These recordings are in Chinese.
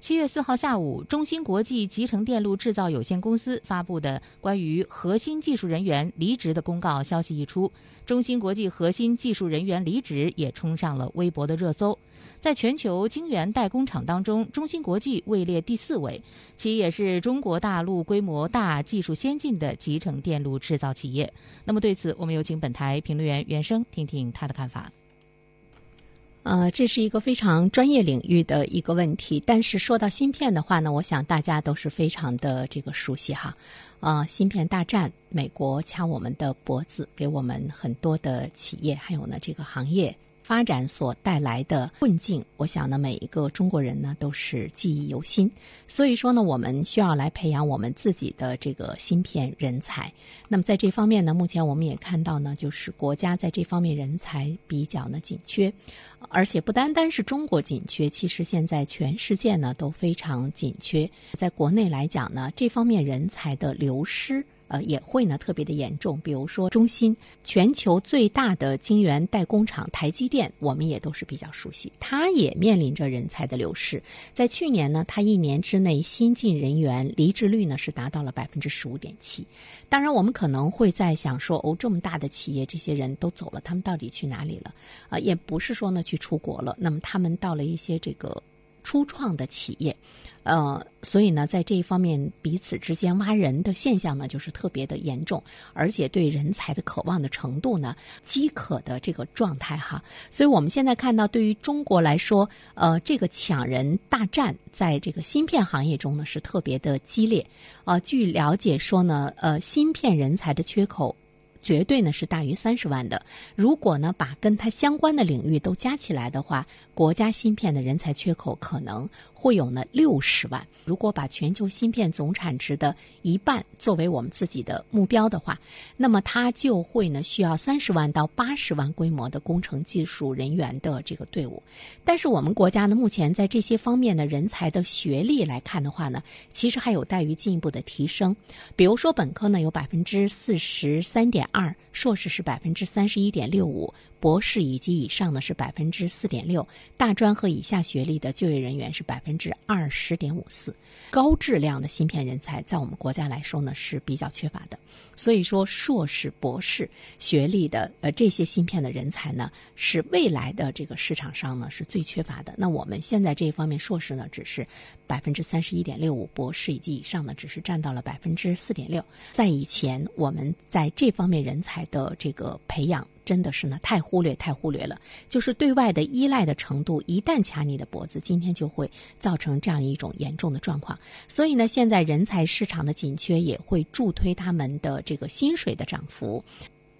七月四号下午，中芯国际集成电路制造有限公司发布的关于核心技术人员离职的公告消息一出，中芯国际核心技术人员离职也冲上了微博的热搜。在全球晶圆代工厂当中，中芯国际位列第四位，其也是中国大陆规模大、技术先进的集成电路制造企业。那么对此，我们有请本台评论员袁生听听他的看法。呃，这是一个非常专业领域的一个问题，但是说到芯片的话呢，我想大家都是非常的这个熟悉哈。啊，芯片大战，美国掐我们的脖子，给我们很多的企业，还有呢这个行业。发展所带来的困境，我想呢，每一个中国人呢都是记忆犹新。所以说呢，我们需要来培养我们自己的这个芯片人才。那么在这方面呢，目前我们也看到呢，就是国家在这方面人才比较呢紧缺，而且不单单是中国紧缺，其实现在全世界呢都非常紧缺。在国内来讲呢，这方面人才的流失。呃，也会呢特别的严重。比如说，中芯全球最大的晶圆代工厂台积电，我们也都是比较熟悉，它也面临着人才的流失。在去年呢，它一年之内新进人员离职率呢是达到了百分之十五点七。当然，我们可能会在想说，哦，这么大的企业，这些人都走了，他们到底去哪里了？啊，也不是说呢去出国了，那么他们到了一些这个。初创的企业，呃，所以呢，在这一方面，彼此之间挖人的现象呢，就是特别的严重，而且对人才的渴望的程度呢，饥渴的这个状态哈。所以我们现在看到，对于中国来说，呃，这个抢人大战在这个芯片行业中呢，是特别的激烈。呃，据了解说呢，呃，芯片人才的缺口。绝对呢是大于三十万的。如果呢把跟它相关的领域都加起来的话，国家芯片的人才缺口可能会有呢六十万。如果把全球芯片总产值的一半作为我们自己的目标的话，那么它就会呢需要三十万到八十万规模的工程技术人员的这个队伍。但是我们国家呢目前在这些方面的人才的学历来看的话呢，其实还有待于进一步的提升。比如说本科呢有百分之四十三点。二硕士是百分之三十一点六五。博士以及以上呢是百分之四点六，大专和以下学历的就业人员是百分之二十点五四，高质量的芯片人才在我们国家来说呢是比较缺乏的。所以说，硕士、博士学历的呃这些芯片的人才呢，是未来的这个市场上呢是最缺乏的。那我们现在这一方面，硕士呢只是百分之三十一点六五，博士以及以上呢只是占到了百分之四点六。在以前，我们在这方面人才的这个培养。真的是呢，太忽略，太忽略了。就是对外的依赖的程度，一旦卡你的脖子，今天就会造成这样一种严重的状况。所以呢，现在人才市场的紧缺也会助推他们的这个薪水的涨幅。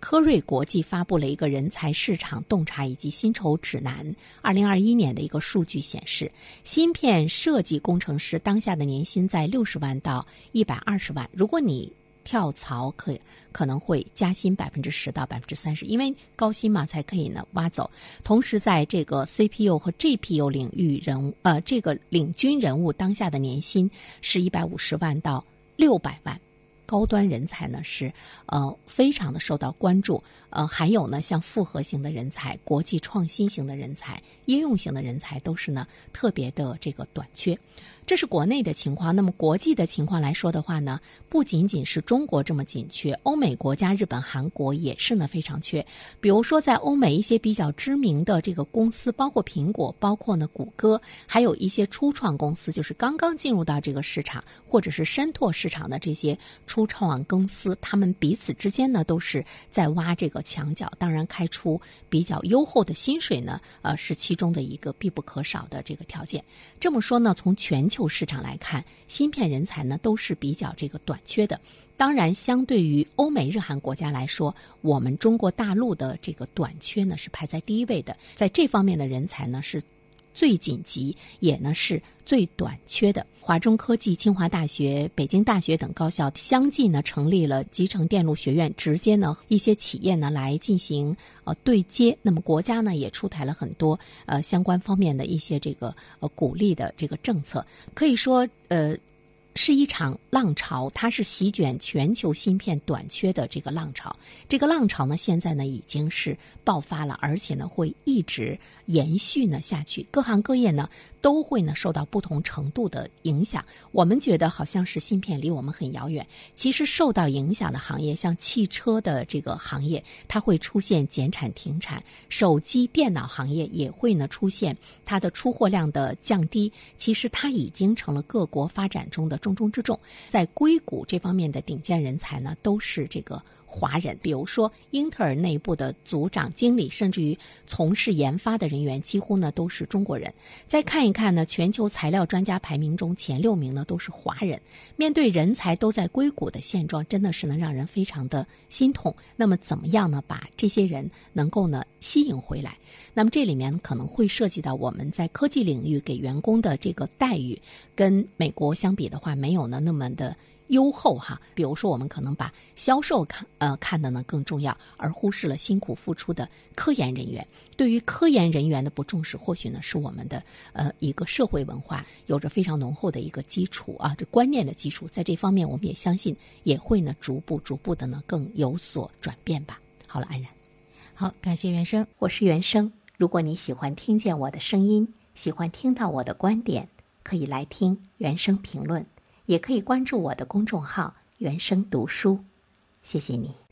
科瑞国际发布了一个人才市场洞察以及薪酬指南，二零二一年的一个数据显示，芯片设计工程师当下的年薪在六十万到一百二十万。如果你跳槽可可能会加薪百分之十到百分之三十，因为高薪嘛才可以呢挖走。同时，在这个 CPU 和 GPU 领域人物呃这个领军人物当下的年薪是一百五十万到六百万。高端人才呢是呃非常的受到关注，呃还有呢像复合型的人才、国际创新型的人才、应用型的人才都是呢特别的这个短缺。这是国内的情况，那么国际的情况来说的话呢，不仅仅是中国这么紧缺，欧美国家、日本、韩国也是呢非常缺。比如说在欧美一些比较知名的这个公司，包括苹果、包括呢谷歌，还有一些初创公司，就是刚刚进入到这个市场或者是深拓市场的这些初创公司，他们彼此之间呢都是在挖这个墙角。当然，开出比较优厚的薪水呢，呃是其中的一个必不可少的这个条件。这么说呢，从全球市场来看，芯片人才呢都是比较这个短缺的。当然，相对于欧美日韩国家来说，我们中国大陆的这个短缺呢是排在第一位的。在这方面的人才呢是。最紧急也呢是最短缺的。华中科技、清华大学、北京大学等高校相继呢成立了集成电路学院，直接呢一些企业呢来进行呃对接。那么国家呢也出台了很多呃相关方面的一些这个呃鼓励的这个政策。可以说呃。是一场浪潮，它是席卷全球芯片短缺的这个浪潮。这个浪潮呢，现在呢已经是爆发了，而且呢会一直延续呢下去。各行各业呢都会呢受到不同程度的影响。我们觉得好像是芯片离我们很遥远，其实受到影响的行业，像汽车的这个行业，它会出现减产停产；手机、电脑行业也会呢出现它的出货量的降低。其实它已经成了各国发展中的。重中之重，在硅谷这方面的顶尖人才呢，都是这个华人。比如说，英特尔内部的组长、经理，甚至于从事研发的人员，几乎呢都是中国人。再看一看呢，全球材料专家排名中前六名呢都是华人。面对人才都在硅谷的现状，真的是能让人非常的心痛。那么，怎么样呢？把这些人能够呢吸引回来？那么这里面可能会涉及到我们在科技领域给员工的这个待遇，跟美国相比的话，没有呢那么的优厚哈。比如说，我们可能把销售看呃看的呢更重要，而忽视了辛苦付出的科研人员。对于科研人员的不重视，或许呢是我们的呃一个社会文化有着非常浓厚的一个基础啊，这观念的基础，在这方面我们也相信也会呢逐步逐步的呢更有所转变吧。好了，安然，好，感谢原生，我是原生。如果你喜欢听见我的声音，喜欢听到我的观点，可以来听原声评论，也可以关注我的公众号“原声读书”。谢谢你。